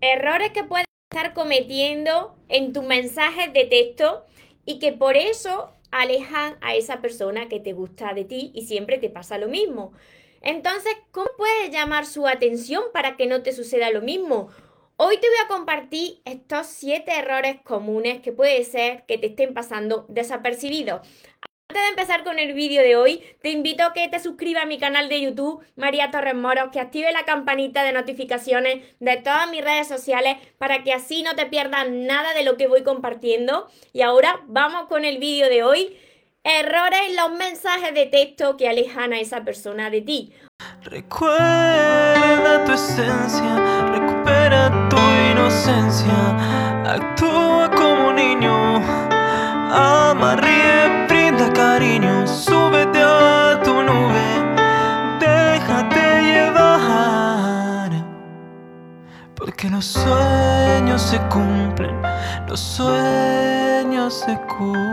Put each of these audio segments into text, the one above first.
errores que puedes estar cometiendo en tus mensajes de texto y que por eso alejan a esa persona que te gusta de ti y siempre te pasa lo mismo. Entonces, ¿cómo puedes llamar su atención para que no te suceda lo mismo? Hoy te voy a compartir estos siete errores comunes que puede ser que te estén pasando desapercibidos. Antes de empezar con el vídeo de hoy, te invito a que te suscribas a mi canal de YouTube, María Torres Moros, que active la campanita de notificaciones de todas mis redes sociales para que así no te pierdas nada de lo que voy compartiendo. Y ahora vamos con el vídeo de hoy. Errores en los mensajes de texto que alejan a esa persona de ti. Recuerda tu esencia, recupera tu inocencia, actúa como niño, ama, cariño, súbete a tu nube, déjate llevar, porque los sueños se cumplen, los sueños se cumplen.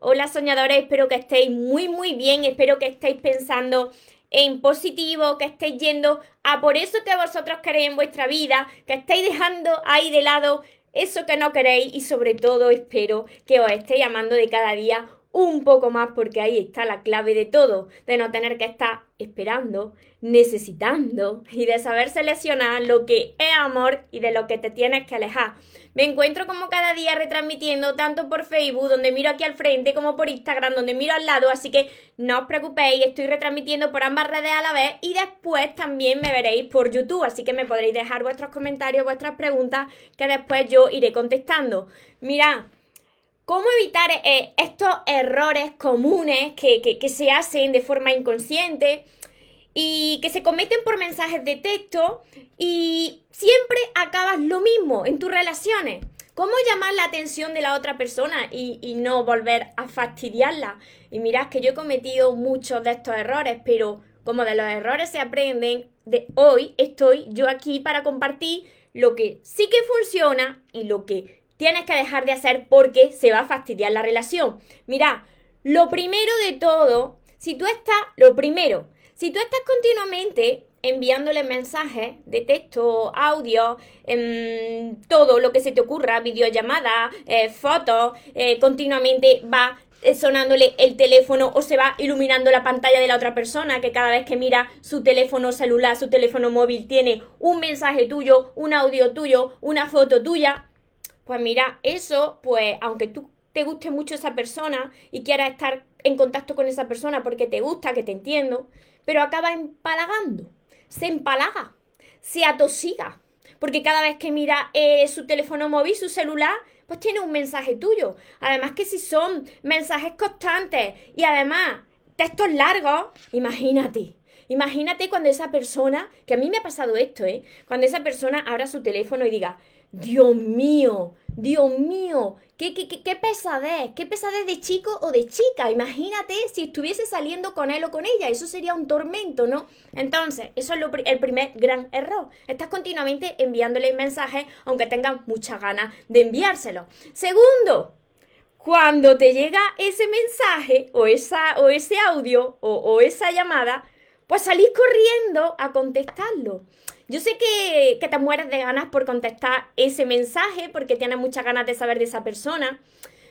Hola soñadores, espero que estéis muy muy bien, espero que estéis pensando en positivo, que estéis yendo a por eso que vosotros queréis en vuestra vida, que estéis dejando ahí de lado eso que no queréis y sobre todo espero que os estéis amando de cada día un poco más porque ahí está la clave de todo, de no tener que estar esperando, necesitando y de saber seleccionar lo que es amor y de lo que te tienes que alejar. Me encuentro como cada día retransmitiendo tanto por Facebook, donde miro aquí al frente, como por Instagram, donde miro al lado, así que no os preocupéis, estoy retransmitiendo por ambas redes a la vez y después también me veréis por YouTube, así que me podréis dejar vuestros comentarios, vuestras preguntas, que después yo iré contestando. Mira, ¿Cómo evitar eh, estos errores comunes que, que, se hacen de forma inconsciente? y que se cometen por mensajes de texto y siempre acabas lo mismo en tus relaciones. ¿Cómo llamar la atención de la otra persona y, no volver a fastidiarla? Y mirad que yo he cometido muchos de estos errores, pero como de los errores se aprenden, de hoy estoy yo aquí para compartir lo que sí que funciona y lo que tienes que dejar de hacer porque se va a fastidiar la relación. Mira, lo primero de todo, si tú estás, lo primero, si tú estás continuamente enviándole mensajes de texto, audio, em, todo lo que se te ocurra, videollamada, eh, fotos, eh, continuamente va sonándole el teléfono o se va iluminando la pantalla de la otra persona, que cada vez que mira su teléfono celular, su teléfono móvil, tiene un mensaje tuyo, un audio tuyo, una foto tuya. Pues mira, eso, pues aunque tú te guste mucho esa persona y quieras estar en contacto con esa persona porque te gusta, que te entiendo, pero acaba empalagando, se empalaga, se atosiga, porque cada vez que mira eh, su teléfono móvil, su celular, pues tiene un mensaje tuyo. Además que si son mensajes constantes y además textos largos, imagínate. Imagínate cuando esa persona, que a mí me ha pasado esto, ¿eh? Cuando esa persona abra su teléfono y diga, Dios mío, Dios mío, ¿Qué, qué, qué, pesadez, qué pesadez de chico o de chica. Imagínate si estuviese saliendo con él o con ella, eso sería un tormento, ¿no? Entonces, eso es el primer gran error. Estás continuamente enviándole mensajes aunque tengas muchas ganas de enviárselo. Segundo, cuando te llega ese mensaje o, esa, o ese audio o esa llamada, pues salís corriendo a contestarlo. Yo sé que, te mueres de ganas por contestar ese mensaje porque tienes muchas ganas de saber de esa persona.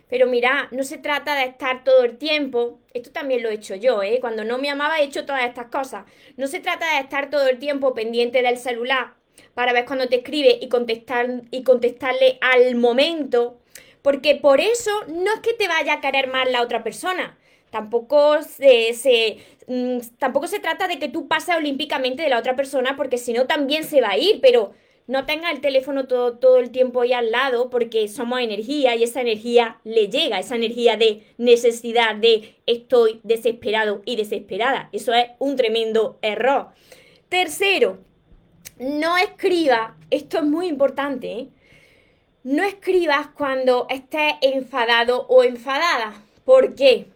Pero mira, no se trata de estar todo el tiempo, esto también lo he hecho yo, ¿eh? cuando no me amaba he hecho todas estas cosas. No se trata de estar todo el tiempo pendiente del celular para ver cuando te escribe y, contestar, y contestarle al momento, porque por eso no es que te vaya a querer más la otra persona, Tampoco se, mm, tampoco se trata de que tú pases olímpicamente de la otra persona porque si no también se va a ir, pero no tenga el teléfono todo, todo el tiempo ahí al lado porque somos energía y esa energía le llega, esa energía de necesidad, de estoy desesperado y desesperada. Eso es un tremendo error. Tercero, no escriba, esto es muy importante, ¿eh? no escribas cuando estés enfadado o enfadada. ¿Por qué?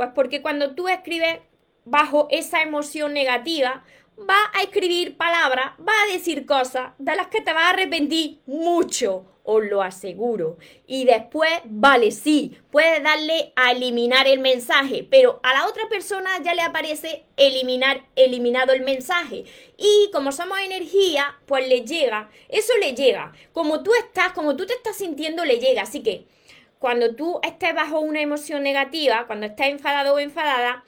Pues porque cuando tú escribes bajo esa emoción negativa, va a escribir palabras, va a decir cosas de las que te vas a arrepentir mucho, os lo aseguro. Y después, vale, sí, puedes darle a eliminar el mensaje, pero a la otra persona ya le aparece eliminar, eliminado el mensaje. Y como somos energía, pues le llega, eso le llega. Como tú estás, como tú te estás sintiendo, le llega. Así que cuando tú estés bajo una emoción negativa, cuando estés enfadado o enfadada,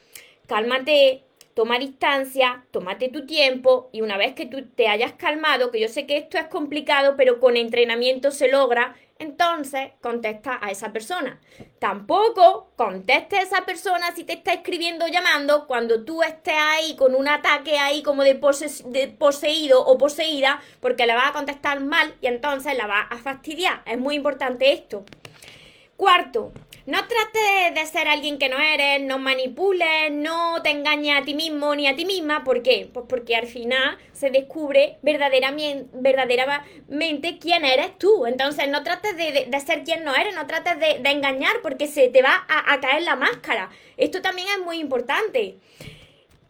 cálmate, toma distancia, tómate tu tiempo y una vez que tú te hayas calmado, que yo sé que esto es complicado, pero con entrenamiento se logra, entonces contesta a esa persona. Tampoco conteste a esa persona si te está escribiendo o llamando cuando tú estés ahí con un ataque ahí como de, de poseído o poseída, porque le vas a contestar mal y entonces la vas a fastidiar. Es muy importante esto. Cuarto, no trates de ser alguien que no eres, no manipules, no te engañes a ti mismo ni a ti misma. ¿Por qué? Pues porque al final se descubre verdaderamente, quién eres tú. Entonces no trates de, ser quien no eres, no trates de, engañar porque se te va a, caer la máscara. Esto también es muy importante.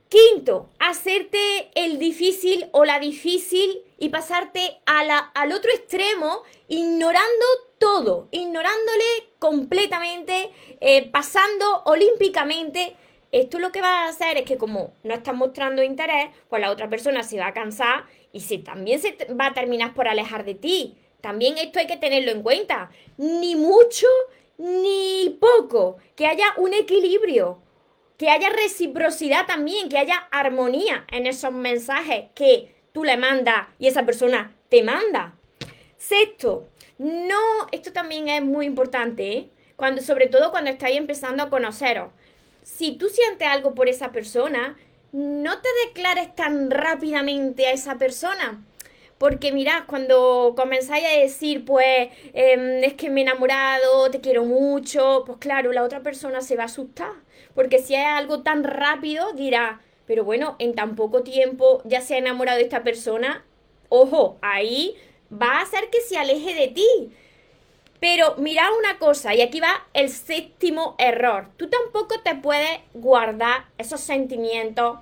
Quinto, hacerte el difícil o la difícil y pasarte al otro extremo ignorando todo, ignorándole completamente, eh, pasando olímpicamente. Esto lo que va a hacer es que como no estás mostrando interés, pues la otra persona se va a cansar y se, también se va a terminar por alejar de ti. También esto hay que tenerlo en cuenta. Ni mucho ni poco. Que haya un equilibrio. Que haya reciprocidad también. Que haya armonía en esos mensajes que tú le mandas y esa persona te manda. Sexto, no, esto también es muy importante, ¿eh? Cuando, sobre todo cuando estáis empezando a conoceros. Si tú sientes algo por esa persona, no te declares tan rápidamente a esa persona. Porque mirad, cuando comenzáis a decir, pues, em, es que me he enamorado, te quiero mucho, pues claro, la otra persona se va a asustar. Porque si es algo tan rápido, dirá, pero bueno, en tan poco tiempo ya se ha enamorado de esta persona. Ojo, ahí va a hacer que se aleje de ti. Pero mira una cosa, y aquí va el séptimo error. Tú tampoco te puedes guardar esos sentimientos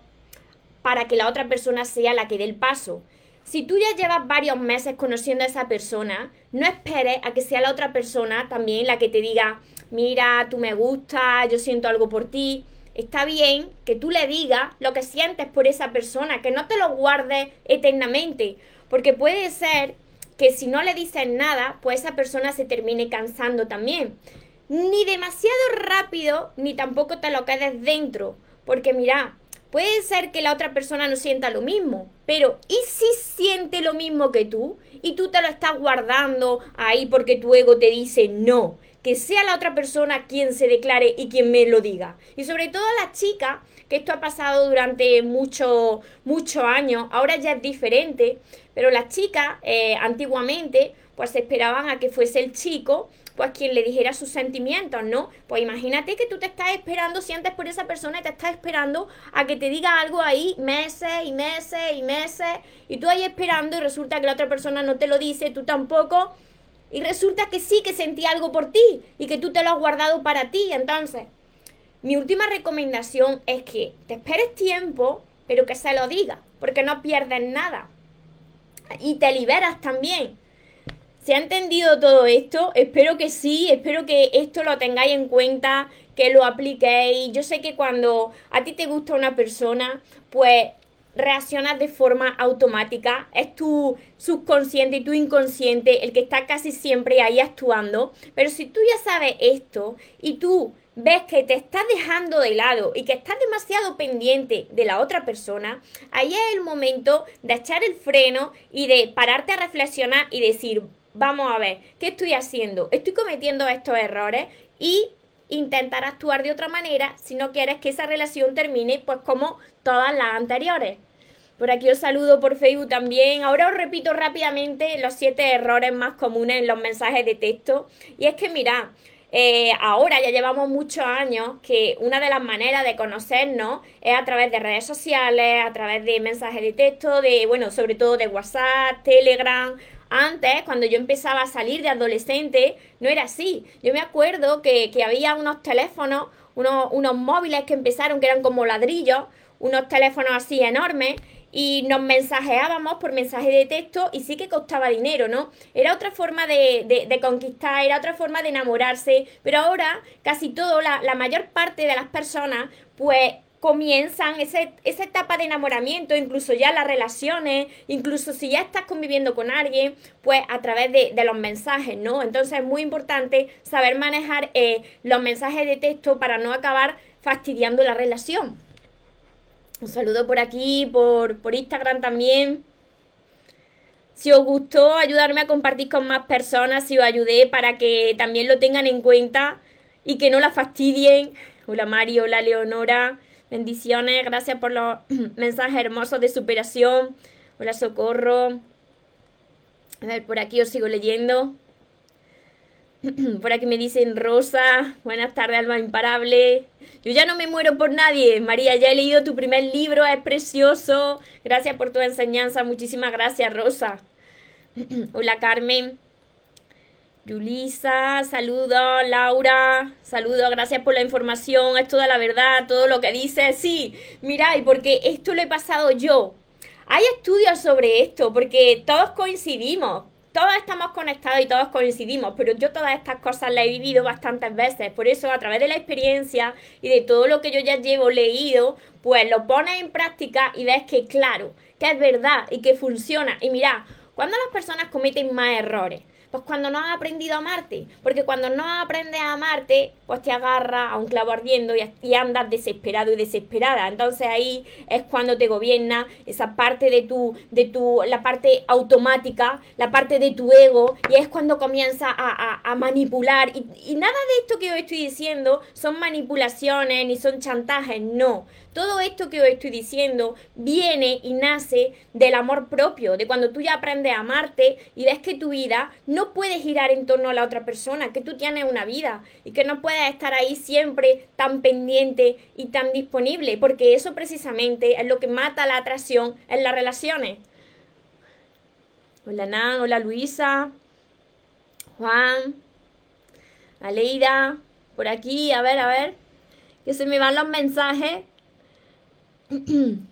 para que la otra persona sea la que dé el paso. Si tú ya llevas varios meses conociendo a esa persona, no esperes a que sea la otra persona también la que te diga, mira, tú me gustas, yo siento algo por ti. Está bien que tú le digas lo que sientes por esa persona, que no te lo guardes eternamente, porque puede ser que si no le dices nada, pues esa persona se termine cansando también. Ni demasiado rápido, ni tampoco te lo quedes dentro. Porque mira, puede ser que la otra persona no sienta lo mismo, pero ¿y si siente lo mismo que tú? Y tú te lo estás guardando ahí porque tu ego te dice no. Que sea la otra persona quien se declare y quien me lo diga. Y sobre todo a las chicas, que esto ha pasado durante muchos muchos años, ahora ya es diferente, pero las chicas eh, antiguamente pues esperaban a que fuese el chico pues quien le dijera sus sentimientos, ¿no? Pues imagínate que tú te estás esperando, sientes por esa persona y te estás esperando a que te diga algo ahí meses y meses y meses y tú ahí esperando y resulta que la otra persona no te lo dice, tú tampoco y resulta que sí que sentí algo por ti y que tú te lo has guardado para ti, entonces mi última recomendación es que te esperes tiempo, pero que se lo diga, porque no pierdes nada y te liberas también. ¿Se ha entendido todo esto? Espero que sí, espero que esto lo tengáis en cuenta, que lo apliquéis. Yo sé que cuando a ti te gusta una persona, pues reaccionas de forma automática, es tu subconsciente y tu inconsciente el que está casi siempre ahí actuando, pero si tú ya sabes esto y tú ves que te estás dejando de lado y que estás demasiado pendiente de la otra persona, ahí es el momento de echar el freno y de pararte a reflexionar y decir, vamos a ver, ¿qué estoy haciendo? ¿Estoy cometiendo estos errores? Y intentar actuar de otra manera si no quieres que esa relación termine pues como todas las anteriores. Por aquí os saludo por Facebook también. Ahora os repito rápidamente los siete errores más comunes en los mensajes de texto. Y es que mira, eh, ahora ya llevamos muchos años que una de las maneras de conocernos es a través de redes sociales, a través de mensajes de texto, de, bueno, sobre todo de WhatsApp, Telegram. Antes, cuando yo empezaba a salir de adolescente, no era así. Yo me acuerdo que, había unos teléfonos, unos, unos móviles que empezaron, que eran como ladrillos, unos teléfonos así enormes, y nos mensajeábamos por mensaje de texto y sí que costaba dinero, ¿no? Era otra forma de, de, conquistar, era otra forma de enamorarse, pero ahora casi todo, la, la mayor parte de las personas, pues comienzan ese, esa etapa de enamoramiento, incluso ya las relaciones, incluso si ya estás conviviendo con alguien, pues a través de, los mensajes, ¿no? Entonces es muy importante saber manejar eh, los mensajes de texto para no acabar fastidiando la relación. Un saludo por aquí, por, por Instagram también. Si os gustó, ayudarme a compartir con más personas, si os ayudé para que también lo tengan en cuenta y que no la fastidien. Hola Mario, hola Leonora. Bendiciones, gracias por los mensajes hermosos de superación. Hola Socorro. A ver, por aquí os sigo leyendo. Por aquí me dicen Rosa, buenas tardes, alma imparable. Yo ya no me muero por nadie. María, ya he leído tu primer libro, es precioso. Gracias por tu enseñanza, muchísimas gracias, Rosa. Hola, Carmen. Yulisa, saludos, Laura, saludos, gracias por la información, es toda la verdad, todo lo que dices, sí, mira, y porque esto lo he pasado yo. Hay estudios sobre esto, porque todos coincidimos, todos estamos conectados y todos coincidimos, pero yo todas estas cosas las he vivido bastantes veces, por eso a través de la experiencia y de todo lo que yo ya llevo leído, pues lo pones en práctica y ves que claro, que es verdad y que funciona. Y mira, cuando las personas cometen más errores, pues cuando no has aprendido a amarte, porque cuando no aprendes a amarte, pues te agarra a un clavo ardiendo y, andas desesperado y desesperada. Entonces ahí es cuando te gobierna esa parte de tu, de tu, la parte automática, la parte de tu ego, y es cuando comienza a, a, manipular. Y, y nada de esto que os estoy diciendo son manipulaciones ni son chantajes, no. Todo esto que os estoy diciendo viene y nace del amor propio, de cuando tú ya aprendes a amarte y ves que tu vida no puede girar en torno a la otra persona, que tú tienes una vida y que no puedes estar ahí siempre tan pendiente y tan disponible, porque eso precisamente es lo que mata la atracción en las relaciones. Hola Nan, hola Luisa, Juan, Aleida, por aquí, a ver, a ver, que se me van los mensajes.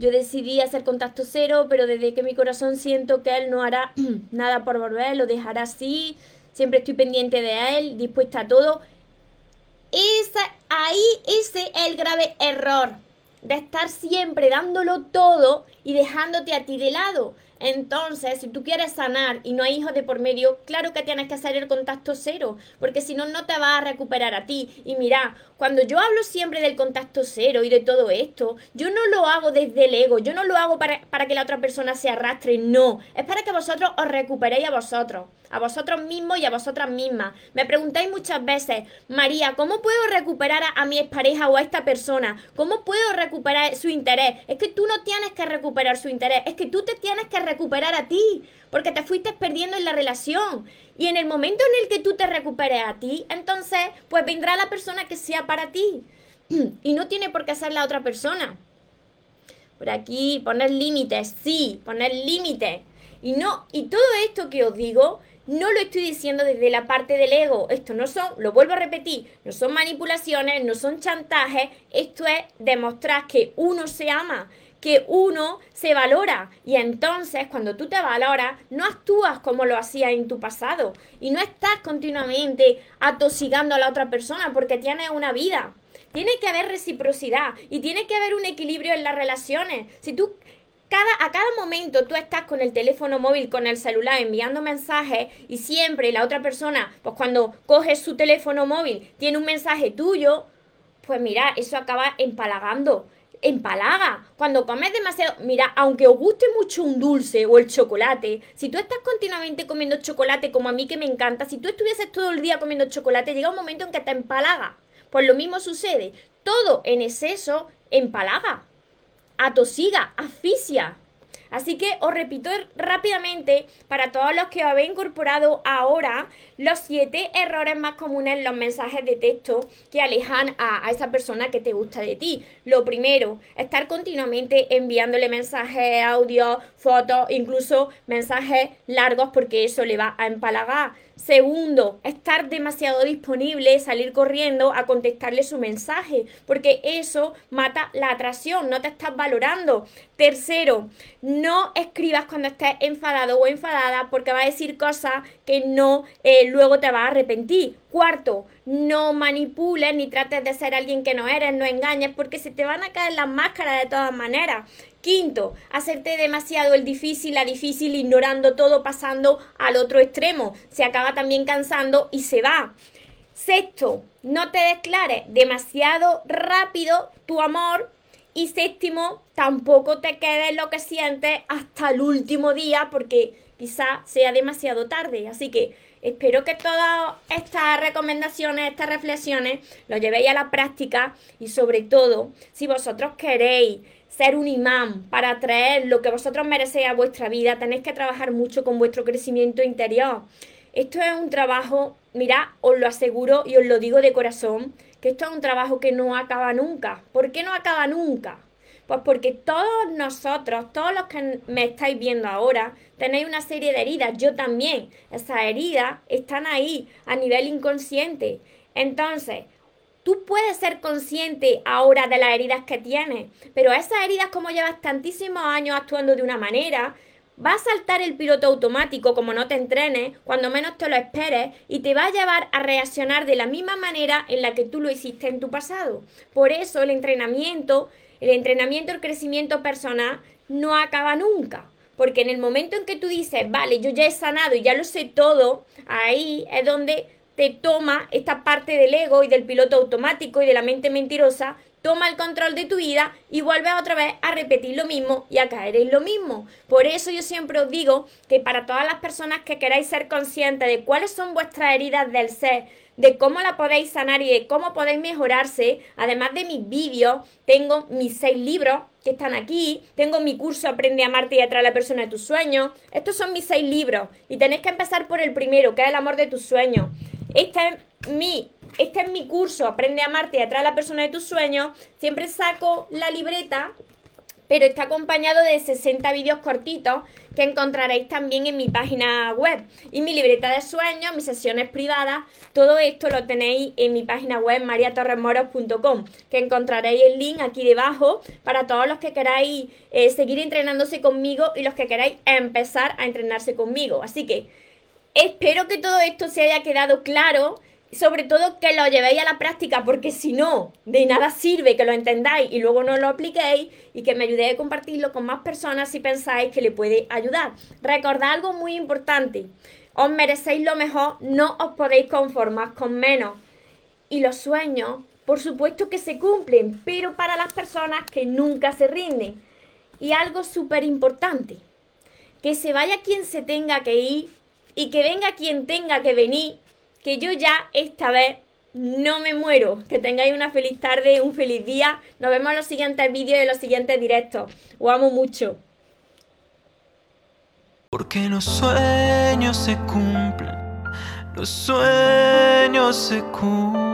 Yo decidí hacer contacto cero, pero desde que mi corazón siento que él no hará nada por volver, lo dejará así. Siempre estoy pendiente de él, dispuesta a todo. Esa, ahí ese es el grave error de estar siempre dándolo todo y dejándote a ti de lado. Entonces, si tú quieres sanar y no hay hijos de por medio, claro que tienes que hacer el contacto cero, porque si no, no te va a recuperar a ti. Y mira, cuando yo hablo siempre del contacto cero y de todo esto, yo no lo hago desde el ego, yo no lo hago para, para que la otra persona se arrastre, no, es para que vosotros os recuperéis a vosotros a vosotros mismos y a vosotras mismas. Me preguntáis muchas veces, María, ¿cómo puedo recuperar a, mi expareja o a esta persona? ¿Cómo puedo recuperar su interés? Es que tú no tienes que recuperar su interés, es que tú te tienes que recuperar a ti, porque te fuiste perdiendo en la relación. Y en el momento en el que tú te recuperes a ti, entonces, pues vendrá la persona que sea para ti. Y no tiene por qué ser la otra persona. Por aquí, poner límites, sí, poner límites. Y no, y todo esto que os digo, no lo estoy diciendo desde la parte del ego. Esto no son, lo vuelvo a repetir, no son manipulaciones, no son chantajes. Esto es demostrar que uno se ama, que uno se valora. Y entonces, cuando tú te valoras, no actúas como lo hacías en tu pasado. Y no estás continuamente atosigando a la otra persona porque tienes una vida. Tiene que haber reciprocidad y tiene que haber un equilibrio en las relaciones. Si tú a cada momento tú estás con el teléfono móvil, con el celular, enviando mensajes y siempre la otra persona, pues cuando coges su teléfono móvil, tiene un mensaje tuyo, pues mira, eso acaba empalagando. Empalaga. Cuando comes demasiado, mira, aunque os guste mucho un dulce o el chocolate, si tú estás continuamente comiendo chocolate como a mí que me encanta, si tú estuvieses todo el día comiendo chocolate, llega un momento en que te empalaga. Pues lo mismo sucede. Todo en exceso empalaga atosiga, asfixia. Así que os repito rápidamente para todos los que habéis incorporado ahora los siete errores más comunes en los mensajes de texto que alejan a, a, esa persona que te gusta de ti. Lo primero, estar continuamente enviándole mensajes, audio, fotos, incluso mensajes largos porque eso le va a empalagar. Segundo, estar demasiado disponible, salir corriendo a contestarle su mensaje, porque eso mata la atracción, no te estás valorando. Tercero, no escribas cuando estés enfadado o enfadada porque va a decir cosas que no eh, luego te va a arrepentir. Cuarto, no manipules ni trates de ser alguien que no eres, no engañes porque se te van a caer las máscaras de todas maneras. Quinto, hacerte demasiado el difícil, la difícil, ignorando todo, pasando al otro extremo. Se acaba también cansando y se va. Sexto, no te declares demasiado rápido tu amor. Y séptimo, tampoco te quedes lo que sientes hasta el último día porque quizá sea demasiado tarde. Así que espero que todas estas recomendaciones, estas reflexiones, lo llevéis a la práctica y sobre todo, si vosotros queréis ser un imán para atraer lo que vosotros merecéis a vuestra vida, tenéis que trabajar mucho con vuestro crecimiento interior. Esto es un trabajo, mira, os lo aseguro y os lo digo de corazón, que esto es un trabajo que no acaba nunca. ¿Por qué no acaba nunca? Pues porque todos nosotros, todos los que me estáis viendo ahora, tenéis una serie de heridas, yo también. Esas heridas están ahí a nivel inconsciente. Entonces, Tú puedes ser consciente ahora de las heridas que tienes, pero esas heridas como llevas tantísimos años actuando de una manera, va a saltar el piloto automático como no te entrenes, cuando menos te lo esperes, y te va a llevar a reaccionar de la misma manera en la que tú lo hiciste en tu pasado. Por eso el entrenamiento, el entrenamiento, el crecimiento personal no acaba nunca. Porque en el momento en que tú dices, vale, yo ya he sanado y ya lo sé todo, ahí es donde te toma esta parte del ego y del piloto automático y de la mente mentirosa, toma el control de tu vida y vuelves otra vez a repetir lo mismo y a caer en lo mismo. Por eso yo siempre os digo que para todas las personas que queráis ser conscientes de cuáles son vuestras heridas del ser, de cómo la podéis sanar y de cómo podéis mejorarse, además de mis vídeos, tengo mis seis libros que están aquí, tengo mi curso Aprende a amarte y atraer a la persona de tus sueños. Estos son mis seis libros y tenéis que empezar por el primero, que es el amor de tus sueños. Este es mi, este es mi curso, Aprende a amarte y atrae a la persona de tus sueños. Siempre saco la libreta, pero está acompañado de 60 vídeos cortitos que encontraréis también en mi página web. Y mi libreta de sueños, mis sesiones privadas, todo esto lo tenéis en mi página web mariatorremoros.com, que encontraréis el link aquí debajo para todos los que queráis eh, seguir entrenándose conmigo y los que queráis empezar a entrenarse conmigo. Así que Espero que todo esto se haya quedado claro, sobre todo que lo llevéis a la práctica, porque si no, de nada sirve que lo entendáis y luego no lo apliquéis y que me ayudéis a compartirlo con más personas si pensáis que le puede ayudar. Recordad algo muy importante, os merecéis lo mejor, no os podéis conformar con menos. Y los sueños, por supuesto que se cumplen, pero para las personas que nunca se rinden. Y algo súper importante, que se vaya quien se tenga que ir y que venga quien tenga que venir, que yo ya esta vez no me muero. Que tengáis una feliz tarde, un feliz día. Nos vemos en los siguientes vídeos y en los siguientes directos. Os amo mucho. Porque los sueños se cumplen, los sueños se cumplen.